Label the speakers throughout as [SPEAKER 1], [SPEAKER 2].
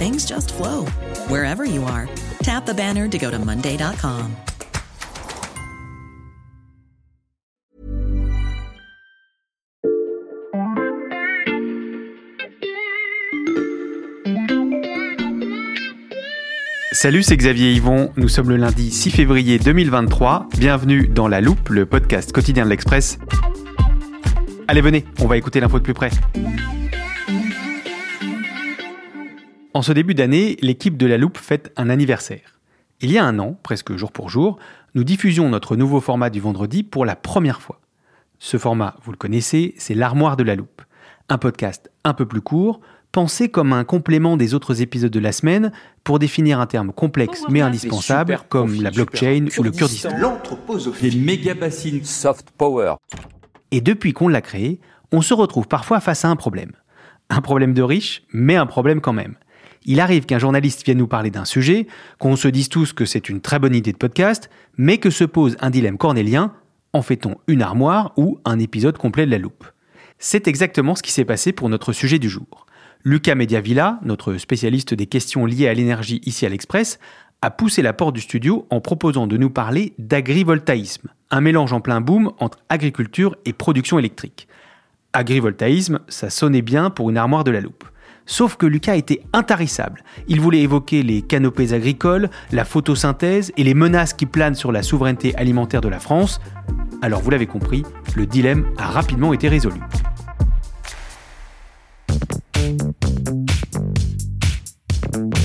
[SPEAKER 1] things just flow wherever you are. Tap the banner to go to Monday.com.
[SPEAKER 2] Salut, c'est Xavier Yvon. Nous sommes le lundi 6 février 2023. Bienvenue dans La Loupe, le podcast quotidien de l'Express. Allez, venez, on va écouter l'info de plus près. En ce début d'année, l'équipe de La Loupe fête un anniversaire. Il y a un an, presque jour pour jour, nous diffusions notre nouveau format du vendredi pour la première fois. Ce format, vous le connaissez, c'est l'armoire de La Loupe. Un podcast un peu plus court, pensé comme un complément des autres épisodes de la semaine pour définir un terme complexe mais indispensable comme la blockchain ou le Kurdistan.
[SPEAKER 3] Des méga bassines soft power.
[SPEAKER 2] Et depuis qu'on l'a créé, on se retrouve parfois face à un problème. Un problème de riche, mais un problème quand même. Il arrive qu'un journaliste vienne nous parler d'un sujet, qu'on se dise tous que c'est une très bonne idée de podcast, mais que se pose un dilemme cornélien, en fait-on une armoire ou un épisode complet de la loupe? C'est exactement ce qui s'est passé pour notre sujet du jour. Lucas Mediavilla, notre spécialiste des questions liées à l'énergie ici à l'Express, a poussé la porte du studio en proposant de nous parler d'agrivoltaïsme, un mélange en plein boom entre agriculture et production électrique. Agrivoltaïsme, ça sonnait bien pour une armoire de la loupe. Sauf que Lucas était intarissable. Il voulait évoquer les canopées agricoles, la photosynthèse et les menaces qui planent sur la souveraineté alimentaire de la France. Alors vous l'avez compris, le dilemme a rapidement été résolu.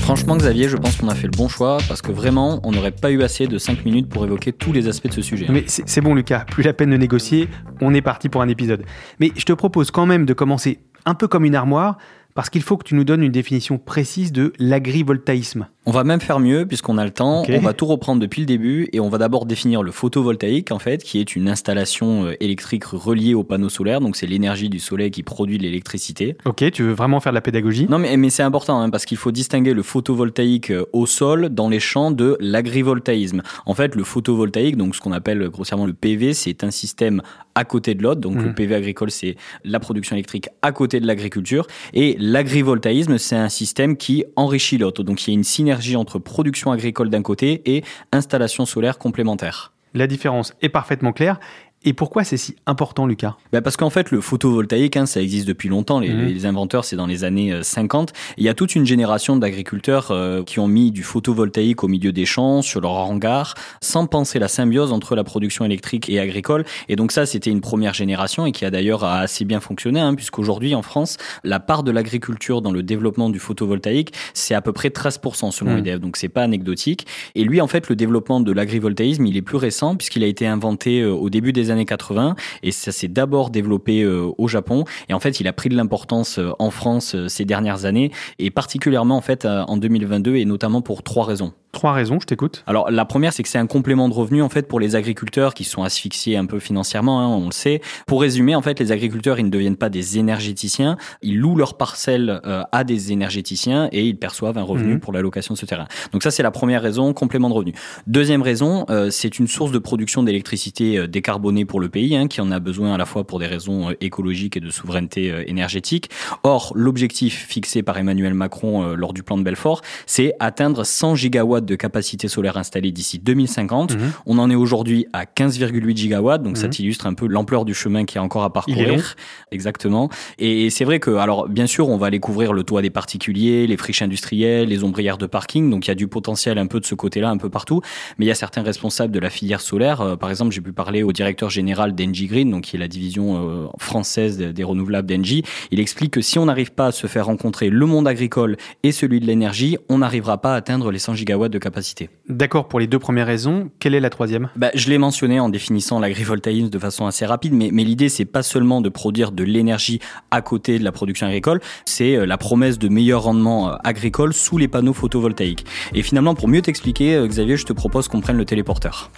[SPEAKER 4] Franchement, Xavier, je pense qu'on a fait le bon choix parce que vraiment, on n'aurait pas eu assez de 5 minutes pour évoquer tous les aspects de ce sujet.
[SPEAKER 2] Mais c'est bon, Lucas, plus la peine de négocier, on est parti pour un épisode. Mais je te propose quand même de commencer un peu comme une armoire, parce qu'il faut que tu nous donnes une définition précise de l'agrivoltaïsme.
[SPEAKER 4] On va même faire mieux puisqu'on a le temps. On va tout reprendre depuis le début et on va d'abord définir le photovoltaïque en fait, qui est une installation euh, électrique reliée au panneau solaire. Donc c'est l'énergie du soleil qui produit l'électricité.
[SPEAKER 2] Ok, tu veux vraiment faire de la pédagogie?
[SPEAKER 4] Non, mais, mais c'est important hein, parce qu'il faut distinguer le photovoltaïque euh, au sol dans les champs de l'agrivoltaïsme. En fait, le photovoltaïque, donc ce qu'on appelle grossièrement le PV, c'est un système à côté de l'autre. Donc le mmh. PV agricole, c'est la production électrique à côté de l'agriculture et l'agrivoltaïsme, c'est un système qui enrichit l'autre. Donc il y a une synergie entre production agricole d'un côté et installation solaire complémentaire.
[SPEAKER 2] La différence est parfaitement claire et pourquoi c'est si important, Lucas?
[SPEAKER 4] Bah Parce qu'en fait, le photovoltaïque, hein, ça existe depuis longtemps. Les, mhm. les inventeurs, c'est dans les années 50. Euh, il y a toute une génération d'agriculteurs euh, qui ont mis du photovoltaïque au milieu des champs, sur leur hangar, sans penser la symbiose entre la production électrique et agricole. Et donc ça, c'était une première génération et qui a d'ailleurs assez bien fonctionné, hein, puisqu'aujourd'hui, en France, la part de l'agriculture dans le développement du photovoltaïque, c'est à peu près 13% selon mmh. Donc c'est pas anecdotique. Et lui, en fait, le développement de l'agrivoltaïsme, il est plus récent, puisqu'il a été inventé euh, au début des années 80 et ça s'est d'abord développé euh, au Japon et en fait il a pris de l'importance euh, en France euh, ces dernières années et particulièrement en fait en 2022 et notamment pour trois raisons.
[SPEAKER 2] Trois raisons, je t'écoute.
[SPEAKER 4] Alors la première, c'est que c'est un complément de revenu en fait pour les agriculteurs qui sont asphyxiés un peu financièrement, hein, on le sait. Pour résumer, en fait, les agriculteurs, ils ne deviennent pas des énergéticiens, ils louent leurs parcelles euh, à des énergéticiens et ils perçoivent un revenu mmh. pour l'allocation de ce terrain. Donc ça, c'est la première raison, complément de revenu. Deuxième raison, euh, c'est une source de production d'électricité euh, décarbonée pour le pays, hein, qui en a besoin à la fois pour des raisons écologiques et de souveraineté énergétique. Or, l'objectif fixé par Emmanuel Macron lors du plan de Belfort, c'est atteindre 100 gigawatts gigawatts de capacité solaire installée d'ici 2050. Mhm. On en est aujourd'hui à 15,8 gigawatts, donc ça mhm. illustre un peu l'ampleur du chemin qui est encore à parcourir. Exactement. Et c'est vrai que, alors bien sûr, on va aller couvrir le toit des particuliers, les friches industrielles, les ombrières de parking, donc il y a du potentiel un peu de ce côté-là, un peu partout. Mais il y a certains responsables de la filière solaire. Euh, par exemple, j'ai pu parler au directeur général d'Engie Green, donc qui est la division euh, française des renouvelables d'Engie. Il explique que si on n'arrive pas à se faire rencontrer le monde agricole et celui de l'énergie, on n'arrivera pas à atteindre les 100 gigawatts de capacité.
[SPEAKER 2] D'accord pour les deux premières raisons. Quelle est la troisième?
[SPEAKER 4] Bah, Je l'ai mentionné en définissant l'agrivoltaïsme de façon assez rapide, mais, mais l'idée, c'est pas seulement de produire de l'énergie à côté de la production agricole, c'est euh, la promesse de meilleurs rendements euh, agricoles sous les panneaux photovoltaïques. Et finalement, pour mieux t'expliquer, euh, Xavier, je te propose qu'on prenne le téléporteur.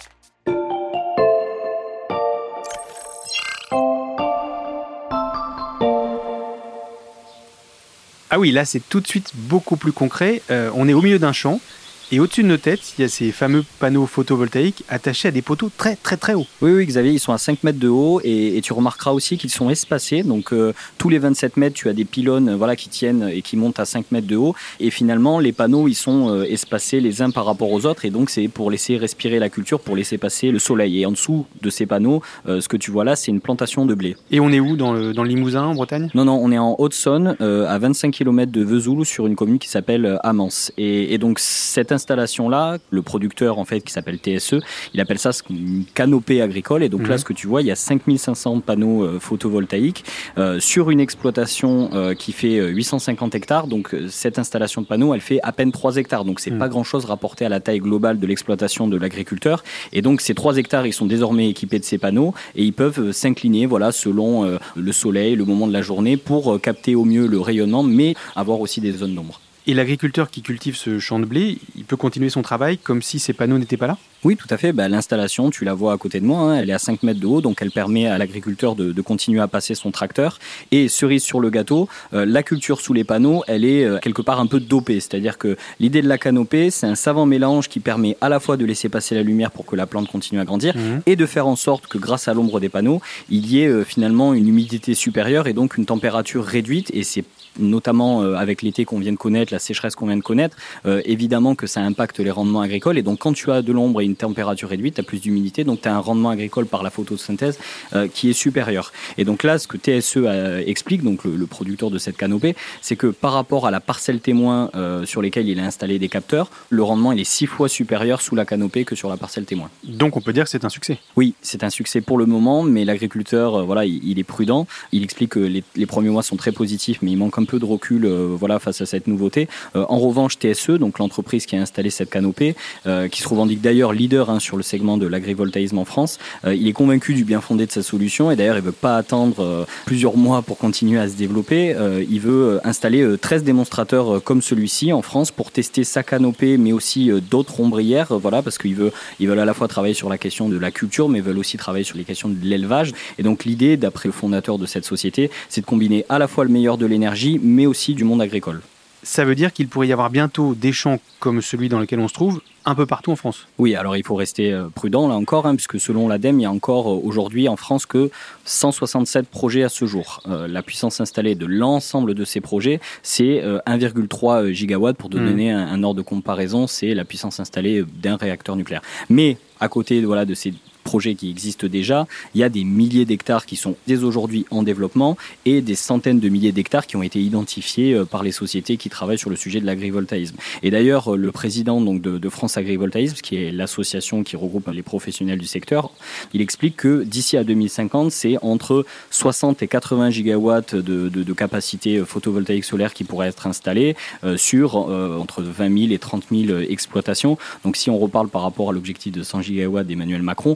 [SPEAKER 2] Ah oui, là c'est tout de suite beaucoup plus concret. Euh, on est au milieu d'un champ et au-dessus de nos têtes, il y a ces fameux panneaux photovoltaïques attachés à des poteaux très très très hauts.
[SPEAKER 4] Oui, oui, Xavier, ils sont à 5 mètres de haut et, tu remarqueras aussi qu'ils sont espacés. Donc euh, tous les 27 mètres, tu as des pylônes voilà, qui tiennent et qui montent à 5 mètres de haut. Et finalement, les panneaux, ils sont euh, espacés les uns par rapport aux autres. Et donc c'est pour laisser respirer la culture, pour laisser passer le soleil. Et en dessous de ces panneaux, euh, ce que tu vois là, c'est une plantation de blé.
[SPEAKER 2] Et on est où dans le, dans le Limousin, en Bretagne?
[SPEAKER 4] Non, non, on est en Haute-Saône, à 25 km de Vesoul, sur une commune qui s'appelle Amance. Et, et donc cette installation-là, le producteur en fait qui s'appelle TSE, il appelle ça une canopée agricole. Et donc là, mhm. ce que tu vois, il y a 5500 panneaux euh, photovoltaïques euh, sur une exploitation euh, qui fait 850 hectares. Donc cette installation de panneaux, elle fait à peine 3 hectares. Donc c'est mhm. pas grand-chose rapporté à la taille globale de l'exploitation de l'agriculteur. Et donc ces 3 hectares, ils sont désormais équipés de ces panneaux et ils peuvent s'incliner voilà, selon le soleil, le moment de la journée pour capter au mieux le rayonnement, mais avoir aussi des zones d'ombre.
[SPEAKER 2] Et l'agriculteur qui cultive ce champ de blé, il peut continuer son travail comme si ces panneaux n'étaient pas là?
[SPEAKER 4] Oui, tout à fait. Bah, l'installation, tu la vois à côté de moi, hein. elle est à 5 mètres de haut, donc elle permet à l'agriculteur de, continuer à passer son tracteur. Et cerise sur le gâteau, euh, la culture sous les panneaux, elle est euh, quelque part un peu dopée. C'est-à-dire que l'idée de la canopée, c'est un savant mélange qui permet à la fois de laisser passer la lumière pour que la plante continue à grandir mmh. et de faire en sorte que grâce à l'ombre des panneaux, il y ait euh, finalement une humidité supérieure et donc une température réduite. Et c'est notamment euh, avec l'été qu'on vient de connaître, la sécheresse qu'on vient de connaître, euh, évidemment que ça impacte les rendements agricoles. Et donc, quand tu as de l'ombre et une température réduite, tu as plus d'humidité, donc tu as un rendement agricole par la photosynthèse euh, qui est supérieur. Et donc là, ce que TSE explique, donc le, producteur de cette canopée, c'est que par rapport à la parcelle témoin sur lesquelles il a installé des capteurs, le rendement il est six fois supérieur sous la canopée que sur la parcelle témoin.
[SPEAKER 2] Donc on peut dire que c'est un succès.
[SPEAKER 4] Oui, c'est un succès pour le moment, mais l'agriculteur, voilà, il, est prudent. Il explique que les, les premiers mois sont très positifs, mais il manque un peu de recul euh, voilà, face à cette nouveauté. Euh, en revanche, TSE, donc l'entreprise qui a installé cette canopée, euh, qui se revendique d'ailleurs leader hein, sur le segment de l'agrivoltaïsme en France, il est convaincu du bien fondé de sa solution et d'ailleurs il ne veut pas attendre plusieurs mois pour continuer à se développer. il veut installer 13 démonstrateurs comme celui-ci en France pour tester sa canopée mais aussi d'autres ombrières, voilà, parce qu'ils veulent, veulent à la fois travailler sur la question de la culture mais veulent aussi travailler sur les questions de l'élevage. Et donc l'idée, d'après le fondateur de cette société, c'est de combiner à la fois le meilleur de l'énergie, mais aussi du monde agricole.
[SPEAKER 2] Ça veut dire qu'il pourrait y avoir bientôt des champs comme celui dans lequel on se trouve, un peu partout en France.
[SPEAKER 4] Oui, alors il faut rester euh, prudent là encore, hein, puisque selon l'ADEME, il y a encore euh, aujourd'hui en France que 167 projets à ce jour. Euh, la puissance installée de l'ensemble de ces projets, c'est 1,3 gigawatts. Pour hmm. donner un, un ordre de comparaison, c'est la puissance installée d'un réacteur nucléaire. Mais à côté voilà, de ces projets qui existent déjà. Il y a des milliers d'hectares qui sont dès aujourd'hui en développement et des centaines de milliers d'hectares qui ont été identifiés euh, par les sociétés qui travaillent sur le sujet de l'agrivoltaïsme. Et d'ailleurs, euh, le président donc, de, France Agrivoltaïsme, qui est l'association qui regroupe les professionnels du secteur, il explique que d'ici à 2050, c'est entre 60 et 80 gigawatts de, de, capacité photovoltaïque solaire qui pourraient être installés euh, sur entre 20 000 et 30 000 exploitations. Donc si on reparle par rapport à l'objectif de 100 gigawatts d'Emmanuel Macron,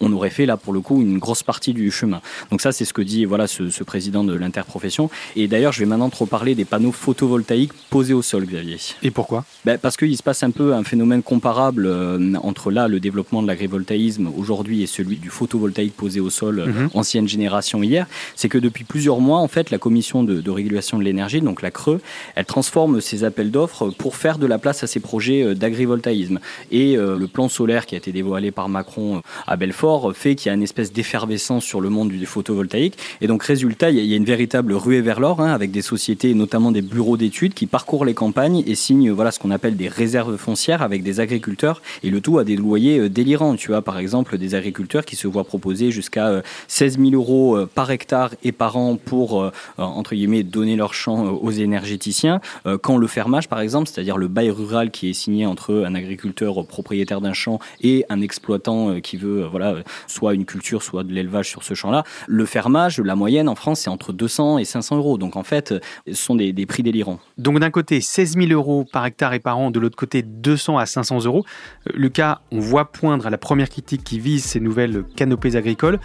[SPEAKER 4] on aurait fait là pour le coup une grosse partie du chemin. Donc ça c'est ce que dit voilà ce, président de l'interprofession. Et d'ailleurs je vais maintenant trop parler des panneaux photovoltaïques posés au sol, Xavier.
[SPEAKER 2] Et pourquoi?
[SPEAKER 4] Ben, Parce qu'il se passe un peu un phénomène comparable euh, entre là le développement de l'agrivoltaïsme aujourd'hui et celui du photovoltaïque posé au sol euh, mhm. ancienne génération hier. C'est que depuis plusieurs mois en fait la commission de, régulation de l'énergie, donc la CRE, elle transforme ses appels d'offres pour faire de la place à ces projets euh, d'agrivoltaïsme. Et le plan solaire qui a été dévoilé par Macron à Belfort fait qu'il y a une espèce d'effervescence sur le monde du photovoltaïque. Et donc, résultat, il y a une véritable ruée vers l'or, hein, avec des sociétés, notamment des bureaux d'études, qui parcourent les campagnes et signent voilà, ce qu'on appelle des réserves foncières avec des agriculteurs, et le tout à des loyers euh, délirants. Tu vois, par exemple, des agriculteurs qui se voient proposer jusqu'à 16 000 euros par hectare et par an pour, entre guillemets, donner leur champ aux énergéticiens, quand le fermage, par exemple, c'est-à-dire le bail rural qui est signé entre un agriculteur propriétaire d'un champ et un exploitant euh, qui veut, euh, voilà, soit une culture, soit de l'élevage sur ce champ-là, le fermage, la moyenne en France, c'est entre 200 et 500 euros. Donc en fait, ce sont des, des prix délirants.
[SPEAKER 2] Donc d'un côté, 16 000 euros par hectare et par an, de l'autre côté, 200 à 500 euros. Euh, Lucas, on voit poindre à la première critique qui vise ces nouvelles canopées agricoles.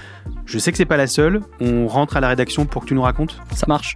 [SPEAKER 2] Je sais que c'est pas la seule. On rentre à la rédaction pour que tu nous racontes.
[SPEAKER 4] Ça marche.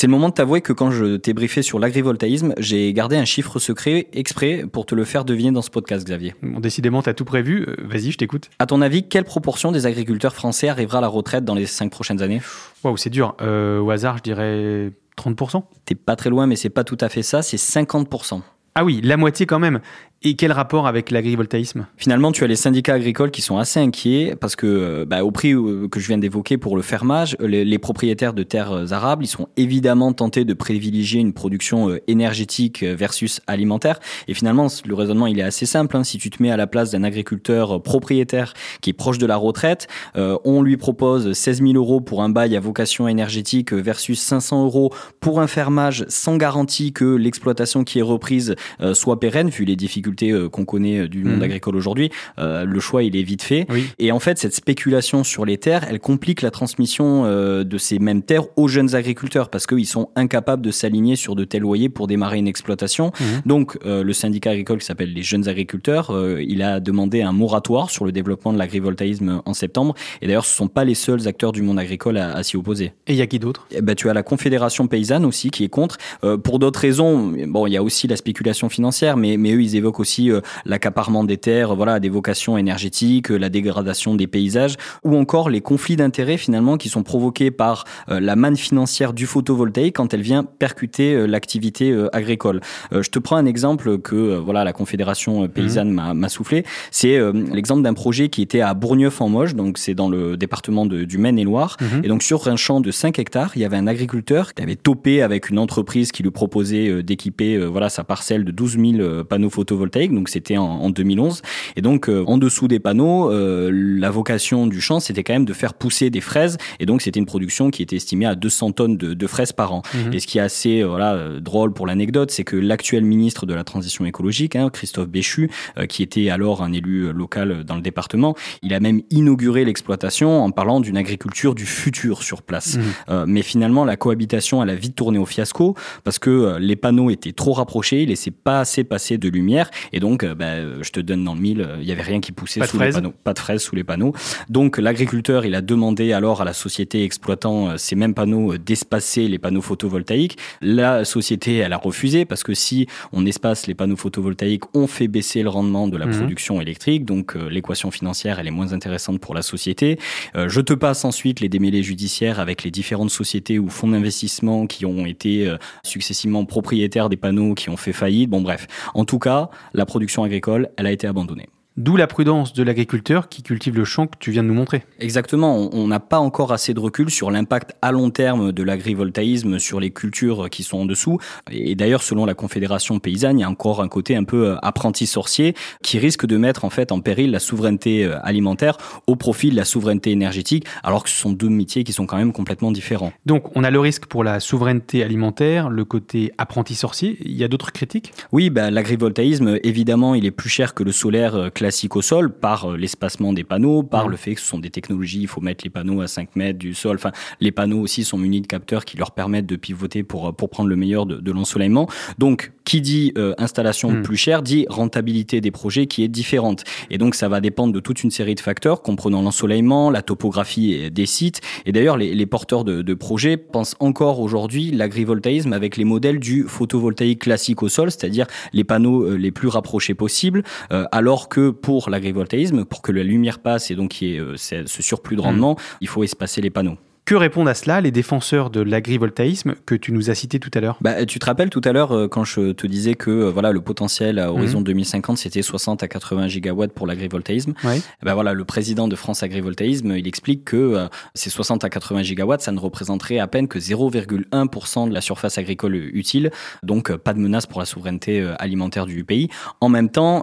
[SPEAKER 4] C'est le moment de t'avouer que quand je t'ai briefé sur l'agrivoltaïsme, j'ai gardé un chiffre secret exprès pour te le faire deviner dans ce podcast, Xavier.
[SPEAKER 2] Bon, décidément, t'as tout prévu. Euh, Vas-y, je t'écoute.
[SPEAKER 4] À ton avis, quelle proportion des agriculteurs français arrivera à la retraite dans les cinq prochaines années?
[SPEAKER 2] Waouh, c'est dur. Euh, au hasard, je dirais 30%.
[SPEAKER 4] T'es pas très loin, mais c'est pas tout à fait ça, c'est 50%.
[SPEAKER 2] Ah oui, la moitié quand même. Et quel rapport avec l'agrivoltaïsme?
[SPEAKER 4] Finalement, tu as les syndicats agricoles qui sont assez inquiets parce que, euh, bah, au prix euh, que je viens d'évoquer pour le fermage, les, propriétaires de terres euh, arables, ils sont évidemment tentés de privilégier une production énergétique versus alimentaire. Et finalement, le raisonnement, il est assez simple. Hein. Si tu te mets à la place d'un agriculteur propriétaire qui est proche de la retraite, on lui propose 16 000 euros pour un bail à vocation énergétique versus 500 euros pour un fermage sans garantie que l'exploitation qui est reprise soit pérenne, vu les difficultés euh, qu'on connaît du monde mmh. agricole aujourd'hui, euh, le choix il est vite fait.
[SPEAKER 2] Oui.
[SPEAKER 4] Et en fait, cette spéculation sur les terres, elle complique la transmission euh, de ces mêmes terres aux jeunes agriculteurs parce qu'ils sont incapables de s'aligner sur de tels loyers pour démarrer une exploitation. Mmh. Donc, euh, le syndicat agricole qui s'appelle les jeunes agriculteurs, euh, il a demandé un moratoire sur le développement de l'agrivoltaïsme en septembre. Et d'ailleurs, ce sont pas les seuls acteurs du monde agricole à, à s'y opposer.
[SPEAKER 2] Et il y a qui d'autre?
[SPEAKER 4] Eh ben, Tu as la Confédération paysanne aussi qui est contre. pour d'autres raisons, bon, il y a aussi la spéculation financière, mais, mais eux, ils évoquent aussi euh, l'accaparement des terres, voilà, des vocations énergétiques, la dégradation des paysages, ou encore les conflits d'intérêts finalement qui sont provoqués par euh, la manne financière du photovoltaïque quand elle vient percuter euh, l'activité agricole. je te prends un exemple que voilà la Confédération paysanne mmh. m'a soufflé. C'est l'exemple d'un projet qui était à Bourgneuf-en-Moche, donc c'est dans le département de, du Maine-et-Loire, mmh. et donc sur un champ de 5 hectares, il y avait un agriculteur qui avait topé avec une entreprise qui lui proposait d'équiper voilà sa parcelle de 12 000 panneaux photovoltaïques donc c'était en, en, 2011. Et donc euh, en dessous des panneaux, euh, la vocation du champ, c'était quand même de faire pousser des fraises. Et donc c'était une production qui était estimée à 200 tonnes de, de fraises par an. Mmh. Et ce qui est assez euh, voilà drôle pour l'anecdote, c'est que l'actuel ministre de la transition écologique, hein, Christophe Béchu, euh, qui était alors un élu local dans le département, il a même inauguré l'exploitation en parlant d'une agriculture du futur sur place. Mmh. mais finalement, la cohabitation, elle a vite tourné au fiasco parce que les panneaux étaient trop rapprochés, ils laissaient pas assez passer de lumière, et donc euh, bah, je te donne dans le mille, il y avait rien qui poussait
[SPEAKER 2] pas
[SPEAKER 4] sous
[SPEAKER 2] de
[SPEAKER 4] les panneaux, pas de fraises sous les panneaux. Donc, l'agriculteur, il a demandé alors à la société exploitant euh, ces mêmes panneaux d'espacer les panneaux photovoltaïques. La société, elle a refusé parce que si on espace les panneaux photovoltaïques, on fait baisser le rendement de la mmh. production électrique. Donc, euh, l'équation financière, elle est moins intéressante pour la société. Euh, je te passe ensuite les démêlés judiciaires avec les différentes sociétés ou fonds d'investissement qui ont été euh, successivement propriétaires des panneaux, qui ont fait faillite. Bon, bref. En tout cas, la production agricole, elle a été abandonnée.
[SPEAKER 2] D'où la prudence de l'agriculteur qui cultive le champ que tu viens de nous montrer.
[SPEAKER 4] Exactement, on n'a pas encore assez de recul sur l'impact à long terme de l'agrivoltaïsme sur les cultures qui sont en dessous. Et d'ailleurs, selon la Confédération paysanne, il y a encore un côté un peu euh, apprenti sorcier qui risque de mettre en fait en péril la souveraineté euh, alimentaire au profit de la souveraineté énergétique, alors que ce sont deux métiers qui sont quand même complètement différents.
[SPEAKER 2] Donc, on a le risque pour la souveraineté alimentaire, le côté apprenti sorcier. Il y a d'autres critiques?
[SPEAKER 4] Oui, bah, l'agrivoltaïsme, évidemment, il est plus cher que le solaire classique classique au sol par l'espacement des panneaux, par le fait que ce sont des technologies, il faut mettre les panneaux à 5 mètres du sol. Enfin, les panneaux aussi sont munis de capteurs qui leur permettent de pivoter pour, pour prendre le meilleur de, de l'ensoleillement. Donc, qui dit installation hmm. plus chère dit rentabilité des projets qui est différente. Et donc, ça va dépendre de toute une série de facteurs, comprenant l'ensoleillement, la topographie des sites. Et d'ailleurs, les, les porteurs de, de projets pensent encore aujourd'hui l'agrivoltaïsme avec les modèles du photovoltaïque classique au sol, c'est-à-dire les panneaux euh, les plus rapprochés possibles, euh, alors que pour l'agrivoltaïsme, pour que la lumière passe et donc qu'il y ait euh, ce surplus de rendement, mmh. il faut espacer les panneaux.
[SPEAKER 2] Que répondent à cela les défenseurs de l'agrivoltaïsme que tu nous as cité tout à l'heure?
[SPEAKER 4] Bah, Tu te rappelles tout à l'heure euh, quand je te disais que euh, voilà le potentiel à horizon 2050 mhm. c'était 60 à 80 gigawatts pour l'agrivoltaïsme. Bah, voilà le président de France Agrivoltaïsme il explique que euh, ces 60 à 80 gigawatts ça ne représenterait à peine que 0,1% de la surface agricole utile donc pas de menace pour la souveraineté alimentaire du pays. En même temps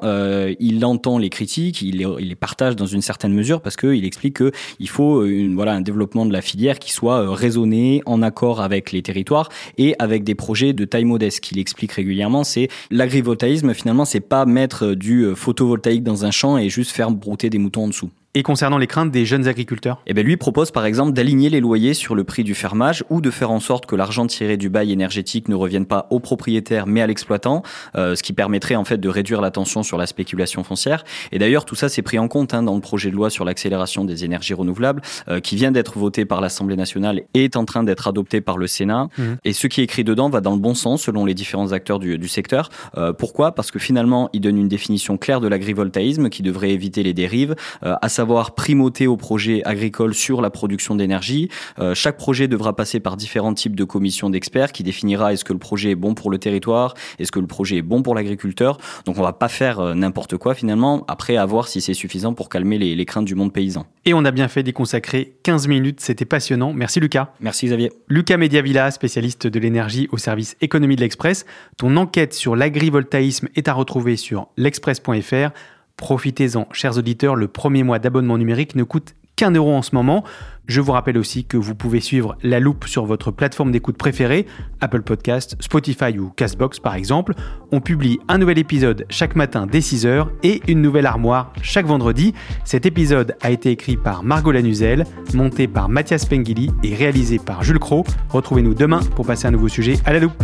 [SPEAKER 4] il entend les critiques, il les, il les partage dans une certaine mesure parce qu'il explique que il faut une, voilà un développement de la filière qui soit euh, raisonné, en accord avec les territoires et avec des projets de taille modeste. Qu'il explique régulièrement, c'est l'agrivoltaïsme finalement, c'est pas mettre du euh, photovoltaïque dans un champ et juste faire brouter des moutons en dessous.
[SPEAKER 2] Et concernant les craintes des jeunes agriculteurs
[SPEAKER 4] Eh bien, lui propose par exemple d'aligner les loyers sur le prix du fermage ou de faire en sorte que l'argent tiré du bail énergétique ne revienne pas au propriétaire mais à l'exploitant, euh, ce qui permettrait en fait de réduire la tension sur la spéculation foncière. Et d'ailleurs, tout ça c'est pris en compte hein, dans le projet de loi sur l'accélération des énergies renouvelables euh, qui vient d'être voté par l'Assemblée nationale et est en train d'être adopté par le Sénat. Mmh. Et ce qui est écrit dedans va dans le bon sens selon les différents acteurs du, du secteur. Euh, pourquoi? Parce que finalement, il donne une définition claire de l'agrivoltaïsme qui devrait éviter les dérives, euh, à savoir primauté au projet agricole sur la production d'énergie. Euh, chaque projet devra passer par différents types de commissions d'experts qui définira est-ce que le projet est bon pour le territoire, est-ce que le projet est bon pour l'agriculteur. Donc on va pas faire euh, n'importe quoi finalement, après à voir si c'est suffisant pour calmer les, les craintes du monde paysan.
[SPEAKER 2] Et on a bien fait d'y consacrer 15 minutes, c'était passionnant. Merci Lucas.
[SPEAKER 4] Merci Xavier.
[SPEAKER 2] Lucas Mediavilla, spécialiste de l'énergie au service économie de l'Express. Ton enquête sur l'agrivoltaïsme est à retrouver sur l'express.fr. Profitez-en, chers auditeurs, le premier mois d'abonnement numérique ne coûte qu'un euro en ce moment. Je vous rappelle aussi que vous pouvez suivre La Loupe sur votre plateforme d'écoute préférée, Apple Podcast, Spotify ou Castbox par exemple. On publie un nouvel épisode chaque matin dès 6h et une nouvelle armoire chaque vendredi. Cet épisode a été écrit par Margot Lanuzel, monté par Mathias Pengili et réalisé par Jules Cro. Retrouvez-nous demain pour passer un nouveau sujet à La Loupe.